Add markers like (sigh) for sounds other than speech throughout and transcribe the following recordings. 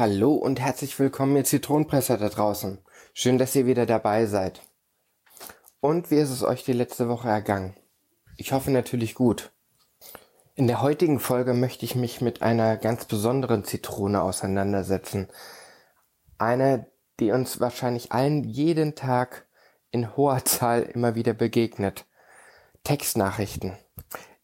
Hallo und herzlich willkommen, ihr Zitronenpresser da draußen. Schön, dass ihr wieder dabei seid. Und wie ist es euch die letzte Woche ergangen? Ich hoffe natürlich gut. In der heutigen Folge möchte ich mich mit einer ganz besonderen Zitrone auseinandersetzen. Eine, die uns wahrscheinlich allen jeden Tag in hoher (laughs) Zahl immer wieder begegnet. Textnachrichten.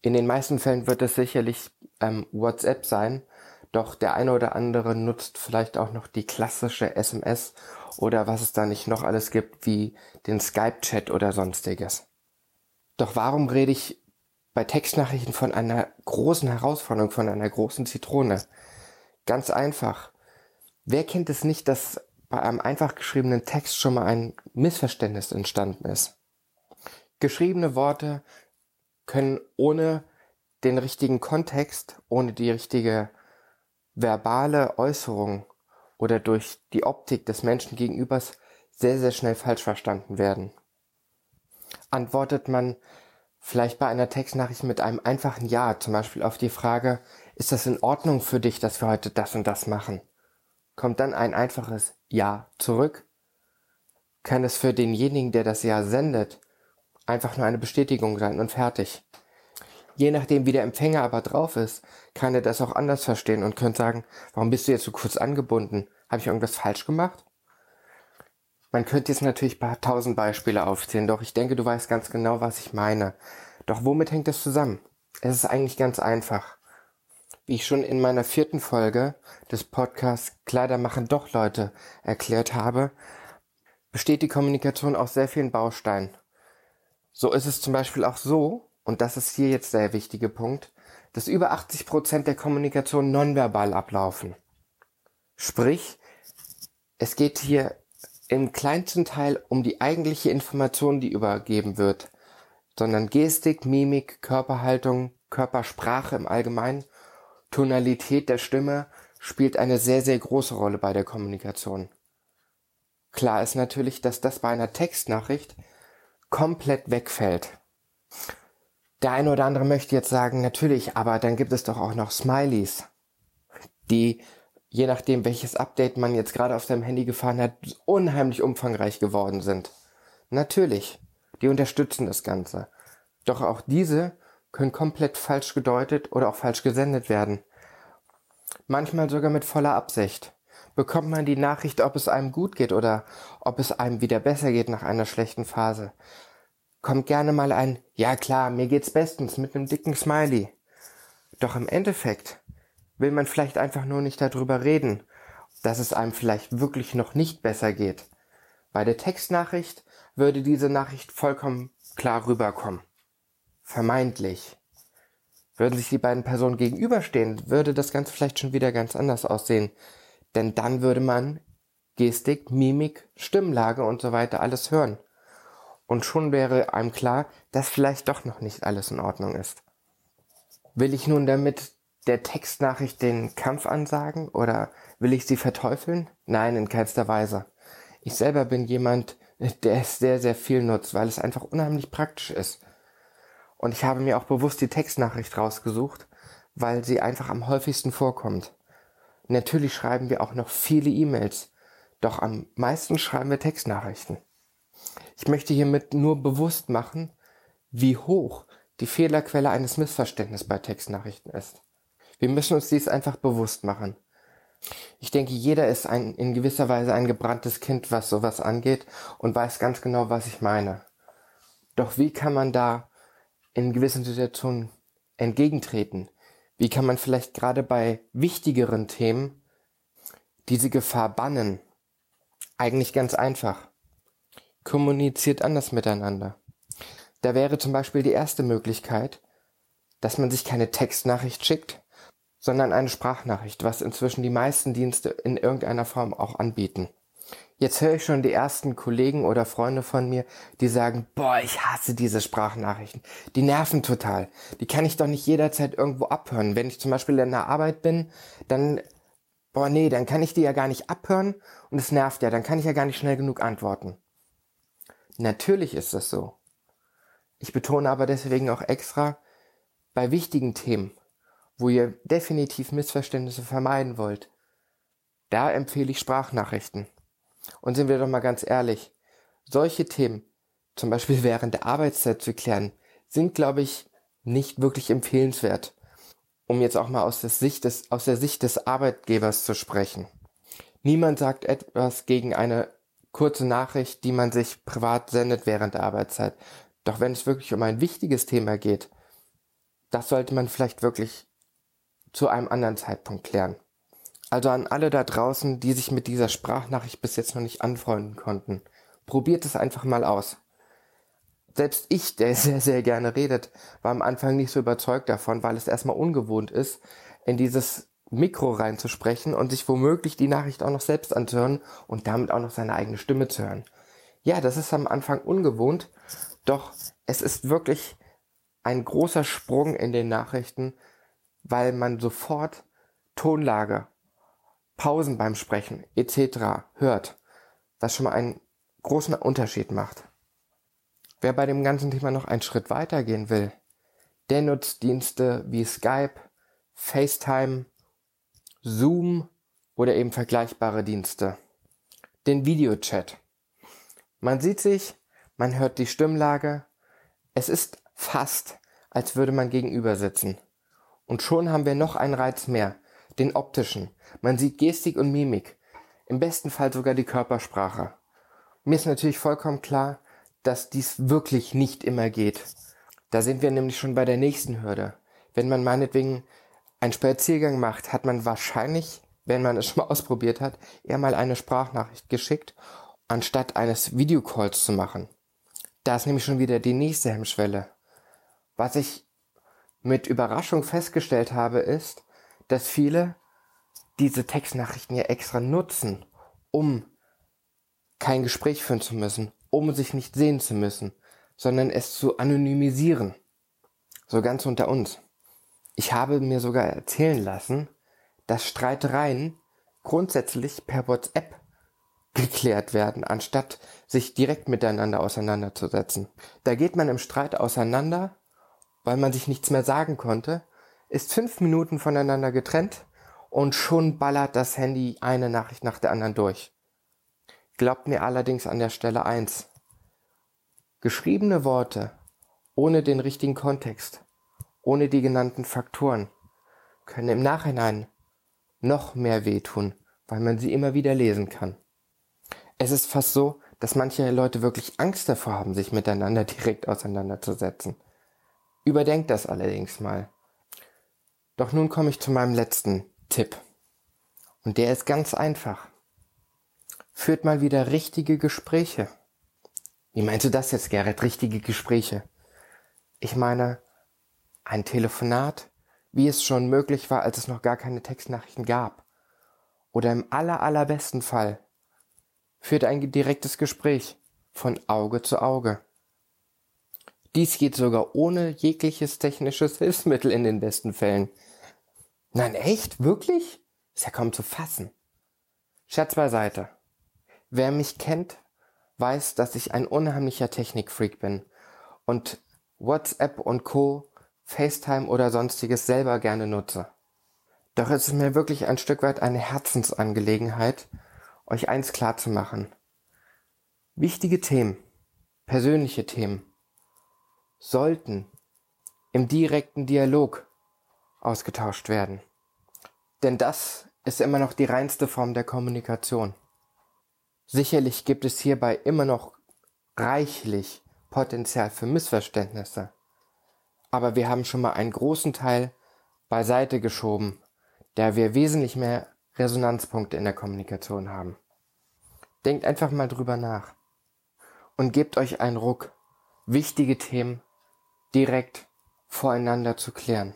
In den meisten Fällen wird es sicherlich ähm, WhatsApp sein, doch der eine oder andere nutzt vielleicht auch noch die klassische SMS oder was es da nicht noch alles gibt, wie den Skype-Chat oder sonstiges. Doch warum rede ich bei Textnachrichten von einer großen Herausforderung, von einer großen Zitrone? Ganz einfach. Wer kennt es nicht, dass bei einem einfach geschriebenen Text schon mal ein Missverständnis entstanden ist? Geschriebene Worte können ohne den richtigen Kontext, ohne die richtige verbale Äußerung oder durch die Optik des Menschen gegenübers sehr, sehr schnell falsch verstanden werden. Antwortet man vielleicht bei einer Textnachricht mit einem einfachen Ja, zum Beispiel auf die Frage, ist das in Ordnung für dich, dass wir heute das und das machen? Kommt dann ein einfaches Ja zurück? Kann es für denjenigen, der das Ja sendet, einfach nur eine Bestätigung sein und fertig? Je nachdem, wie der Empfänger aber drauf ist, kann er das auch anders verstehen und könnte sagen, warum bist du jetzt so kurz angebunden? Habe ich irgendwas falsch gemacht? Man könnte jetzt natürlich paar tausend Beispiele aufzählen, doch ich denke, du weißt ganz genau, was ich meine. Doch womit hängt das zusammen? Es ist eigentlich ganz einfach. Wie ich schon in meiner vierten Folge des Podcasts Kleider machen doch Leute erklärt habe, besteht die Kommunikation aus sehr vielen Bausteinen. So ist es zum Beispiel auch so, und das ist hier jetzt der wichtige Punkt, dass über 80 Prozent der Kommunikation nonverbal ablaufen. Sprich, es geht hier im kleinsten Teil um die eigentliche Information, die übergeben wird, sondern Gestik, Mimik, Körperhaltung, Körpersprache im Allgemeinen, Tonalität der Stimme spielt eine sehr, sehr große Rolle bei der Kommunikation. Klar ist natürlich, dass das bei einer Textnachricht komplett wegfällt. Der eine oder andere möchte jetzt sagen, natürlich, aber dann gibt es doch auch noch Smileys, die, je nachdem welches Update man jetzt gerade auf seinem Handy gefahren hat, unheimlich umfangreich geworden sind. Natürlich, die unterstützen das Ganze. Doch auch diese können komplett falsch gedeutet oder auch falsch gesendet werden. Manchmal sogar mit voller Absicht. Bekommt man die Nachricht, ob es einem gut geht oder ob es einem wieder besser geht nach einer schlechten Phase, kommt gerne mal ein, ja klar, mir geht's bestens mit einem dicken Smiley. Doch im Endeffekt will man vielleicht einfach nur nicht darüber reden, dass es einem vielleicht wirklich noch nicht besser geht. Bei der Textnachricht würde diese Nachricht vollkommen klar rüberkommen. Vermeintlich. Würden sich die beiden Personen gegenüberstehen, würde das Ganze vielleicht schon wieder ganz anders aussehen. Denn dann würde man Gestik, Mimik, Stimmlage und so weiter alles hören. Und schon wäre einem klar, dass vielleicht doch noch nicht alles in Ordnung ist. Will ich nun damit der Textnachricht den Kampf ansagen oder will ich sie verteufeln? Nein, in keinster Weise. Ich selber bin jemand, der es sehr, sehr viel nutzt, weil es einfach unheimlich praktisch ist. Und ich habe mir auch bewusst die Textnachricht rausgesucht, weil sie einfach am häufigsten vorkommt. Natürlich schreiben wir auch noch viele E-Mails, doch am meisten schreiben wir Textnachrichten. Ich möchte hiermit nur bewusst machen, wie hoch die Fehlerquelle eines Missverständnisses bei Textnachrichten ist. Wir müssen uns dies einfach bewusst machen. Ich denke, jeder ist ein, in gewisser Weise ein gebranntes Kind, was sowas angeht und weiß ganz genau, was ich meine. Doch wie kann man da in gewissen Situationen entgegentreten? Wie kann man vielleicht gerade bei wichtigeren Themen diese Gefahr bannen? Eigentlich ganz einfach kommuniziert anders miteinander. Da wäre zum Beispiel die erste Möglichkeit, dass man sich keine Textnachricht schickt, sondern eine Sprachnachricht, was inzwischen die meisten Dienste in irgendeiner Form auch anbieten. Jetzt höre ich schon die ersten Kollegen oder Freunde von mir, die sagen, boah, ich hasse diese Sprachnachrichten. Die nerven total. Die kann ich doch nicht jederzeit irgendwo abhören. Wenn ich zum Beispiel in der Arbeit bin, dann, boah, nee, dann kann ich die ja gar nicht abhören und es nervt ja, dann kann ich ja gar nicht schnell genug antworten. Natürlich ist das so. Ich betone aber deswegen auch extra, bei wichtigen Themen, wo ihr definitiv Missverständnisse vermeiden wollt, da empfehle ich Sprachnachrichten. Und sind wir doch mal ganz ehrlich, solche Themen, zum Beispiel während der Arbeitszeit zu klären, sind, glaube ich, nicht wirklich empfehlenswert. Um jetzt auch mal aus der Sicht des, aus der Sicht des Arbeitgebers zu sprechen. Niemand sagt etwas gegen eine kurze Nachricht, die man sich privat sendet während der Arbeitszeit. Doch wenn es wirklich um ein wichtiges Thema geht, das sollte man vielleicht wirklich zu einem anderen Zeitpunkt klären. Also an alle da draußen, die sich mit dieser Sprachnachricht bis jetzt noch nicht anfreunden konnten. Probiert es einfach mal aus. Selbst ich, der (laughs) sehr, sehr gerne redet, war am Anfang nicht so überzeugt davon, weil es erstmal ungewohnt ist, in dieses Mikro reinzusprechen und sich womöglich die Nachricht auch noch selbst anzuhören und damit auch noch seine eigene Stimme zu hören. Ja, das ist am Anfang ungewohnt, doch es ist wirklich ein großer Sprung in den Nachrichten, weil man sofort Tonlage Pausen beim Sprechen etc. hört, was schon mal einen großen Unterschied macht. Wer bei dem ganzen Thema noch einen Schritt weiter gehen will, der nutzt Dienste wie Skype, FaceTime, Zoom oder eben vergleichbare Dienste. Den Videochat. Man sieht sich, man hört die Stimmlage. Es ist fast, als würde man gegenüber sitzen. Und schon haben wir noch einen Reiz mehr, den optischen. Man sieht Gestik und Mimik. Im besten Fall sogar die Körpersprache. Mir ist natürlich vollkommen klar, dass dies wirklich nicht immer geht. Da sind wir nämlich schon bei der nächsten Hürde. Wenn man meinetwegen einen Spaziergang macht, hat man wahrscheinlich, wenn man es schon (laughs) mal ausprobiert hat, eher mal eine Sprachnachricht geschickt, anstatt eines Videocalls zu machen. Da ist nämlich schon wieder die nächste Hemmschwelle. Was ich mit Überraschung festgestellt habe, ist, dass viele diese Textnachrichten ja extra nutzen, um kein Gespräch führen zu müssen, um sich nicht sehen zu müssen, sondern es zu anonymisieren. So ganz unter uns. Ich habe mir sogar erzählen lassen, dass Streitereien grundsätzlich per WhatsApp geklärt werden, anstatt sich direkt miteinander auseinanderzusetzen. Da geht man im Streit auseinander, weil man sich nichts mehr sagen konnte ist fünf Minuten voneinander getrennt und schon ballert das Handy eine Nachricht nach der anderen durch. Glaubt mir allerdings an der Stelle eins. Geschriebene Worte ohne den richtigen Kontext, ohne die genannten Faktoren, können im Nachhinein noch mehr wehtun, weil man sie immer wieder lesen kann. Es ist fast so, dass manche Leute wirklich Angst davor haben, sich miteinander (laughs) direkt auseinanderzusetzen. Überdenkt das allerdings mal. Doch nun komme ich zu meinem letzten Tipp. Und der ist ganz einfach. Führt mal wieder richtige Gespräche. Wie meinst du das jetzt, Gerrit? Richtige Gespräche? Ich meine, ein Telefonat, wie es schon möglich war, als es noch gar keine Textnachrichten gab. Oder im aller, allerbesten Fall führt ein direktes Gespräch von Auge zu Auge. Dies geht sogar ohne jegliches technisches (laughs) Hilfsmittel in den besten Fällen. Nein, echt? Wirklich? Ist ja kaum zu fassen. Scherz beiseite. Wer mich kennt, weiß, dass ich ein unheimlicher Technikfreak bin und WhatsApp und Co., FaceTime oder sonstiges selber gerne nutze. Doch es ist mir wirklich ein Stück weit eine Herzensangelegenheit, euch eins klar zu machen. Wichtige Themen, persönliche Themen, sollten im direkten Dialog ausgetauscht werden. Denn das ist immer noch die reinste Form der Kommunikation. Sicherlich gibt es hierbei immer noch reichlich Potenzial für Missverständnisse. Aber wir haben schon mal einen großen Teil beiseite geschoben, da wir wesentlich mehr Resonanzpunkte in der Kommunikation haben. Denkt einfach mal drüber nach und gebt euch einen Ruck, wichtige Themen direkt voreinander zu klären.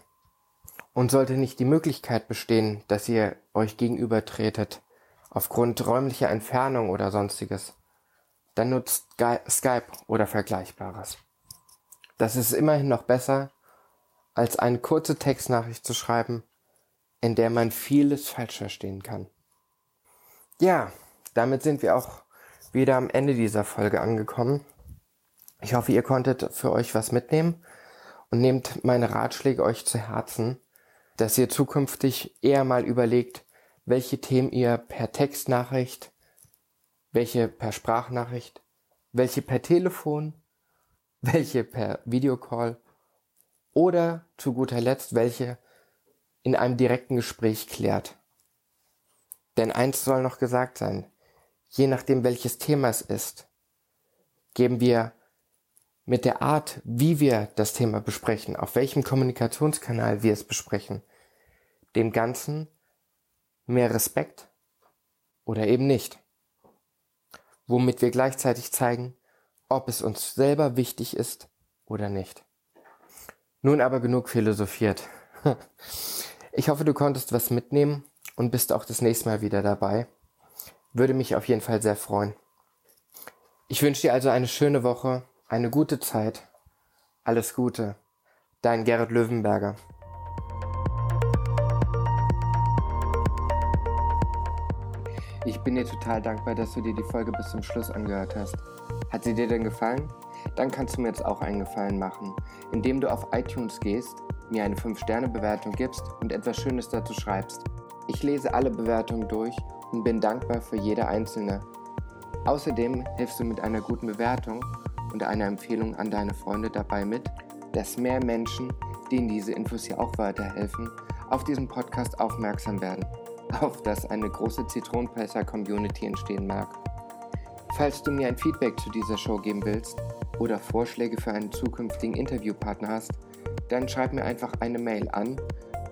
Und sollte nicht die Möglichkeit bestehen, dass ihr euch gegenübertretet, aufgrund räumlicher Entfernung oder sonstiges, dann nutzt Skype oder Vergleichbares. Das ist immerhin noch besser, als eine kurze Textnachricht zu schreiben, in der man vieles falsch verstehen kann. Ja, damit sind wir auch wieder am Ende dieser Folge angekommen. Ich hoffe, ihr konntet für euch was mitnehmen und nehmt meine Ratschläge euch zu Herzen, dass ihr zukünftig eher mal überlegt, welche Themen ihr per Textnachricht, welche per Sprachnachricht, welche per Telefon, welche per Videocall oder zu guter Letzt welche in einem direkten Gespräch klärt. Denn eins soll noch gesagt sein, je nachdem welches Thema es ist, geben wir mit der Art, wie wir das Thema besprechen, auf welchem Kommunikationskanal wir es besprechen, dem Ganzen mehr Respekt oder eben nicht. Womit wir gleichzeitig zeigen, ob es uns selber wichtig ist oder nicht. Nun aber genug philosophiert. (laughs) Ich hoffe, du konntest was mitnehmen und bist auch das nächste Mal wieder dabei. Würde mich auf jeden Fall sehr freuen. Ich wünsche dir also eine schöne Woche, eine gute Zeit. Alles Gute. Dein Gerrit Löwenberger. Ich bin dir total dankbar, dass du dir die Folge bis zum Schluss angehört hast. Hat sie dir denn gefallen? Dann kannst du mir jetzt auch einen Gefallen machen, indem du auf iTunes gehst, mir eine 5-Sterne-Bewertung gibst und etwas Schönes dazu schreibst. Ich lese alle Bewertungen durch und bin dankbar für jede einzelne. Außerdem hilfst du mit einer guten Bewertung und einer Empfehlung an deine Freunde dabei mit, dass mehr Menschen, denen diese Infos hier auch weiterhelfen, auf diesen Podcast aufmerksam werden auf dass eine große Zitronenpresser-Community entstehen mag. Falls du mir ein Feedback zu dieser Show geben willst oder Vorschläge für einen zukünftigen Interviewpartner hast, dann schreib mir einfach eine Mail an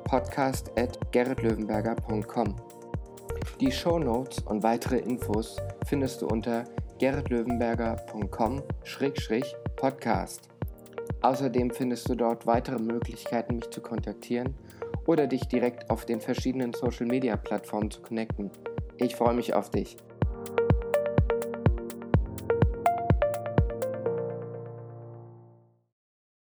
podcast.gerritlöwenberger.com. Die Show Notes und weitere Infos findest du unter gerritlöwenberger.com-podcast. Außerdem findest du dort weitere Möglichkeiten, mich zu kontaktieren oder dich direkt auf den verschiedenen Social-Media-Plattformen zu connecten. Ich freue mich auf dich.